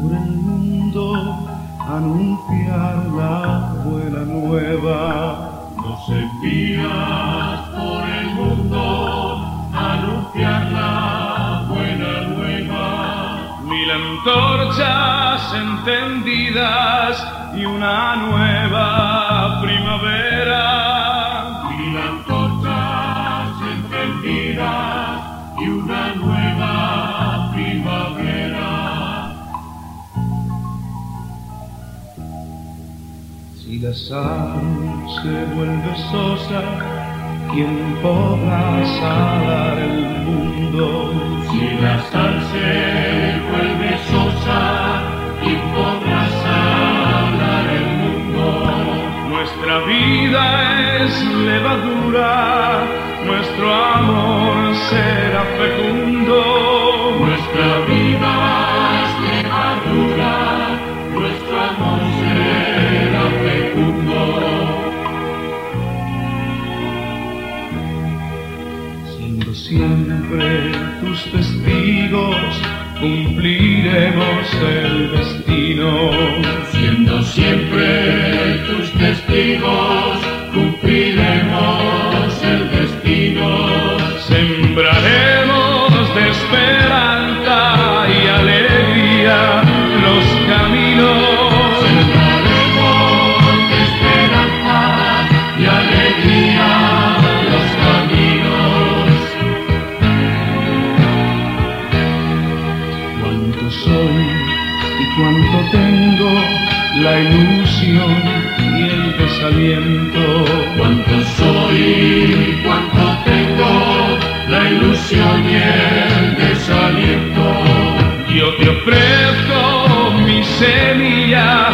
por el mundo anunciar la buena nueva. Nos envías por el mundo anunciar la buena nueva. Mil antorchas encendidas y una nueva primavera. Mil antorchas encendidas y una nueva Si la sal se vuelve sosa, ¿quién podrá salar el mundo? Si la sal se vuelve sosa, ¿quién podrá salar el mundo? Nuestra vida es levadura, nuestro amor será siempre tus testigos, cumpliremos el destino. Siendo siempre tus testigos, cumpliremos el destino. Sembraremos de esperanza soy y cuánto tengo la ilusión y el desaliento. Cuánto soy y cuánto tengo la ilusión y el desaliento. Yo te ofrezco mi semilla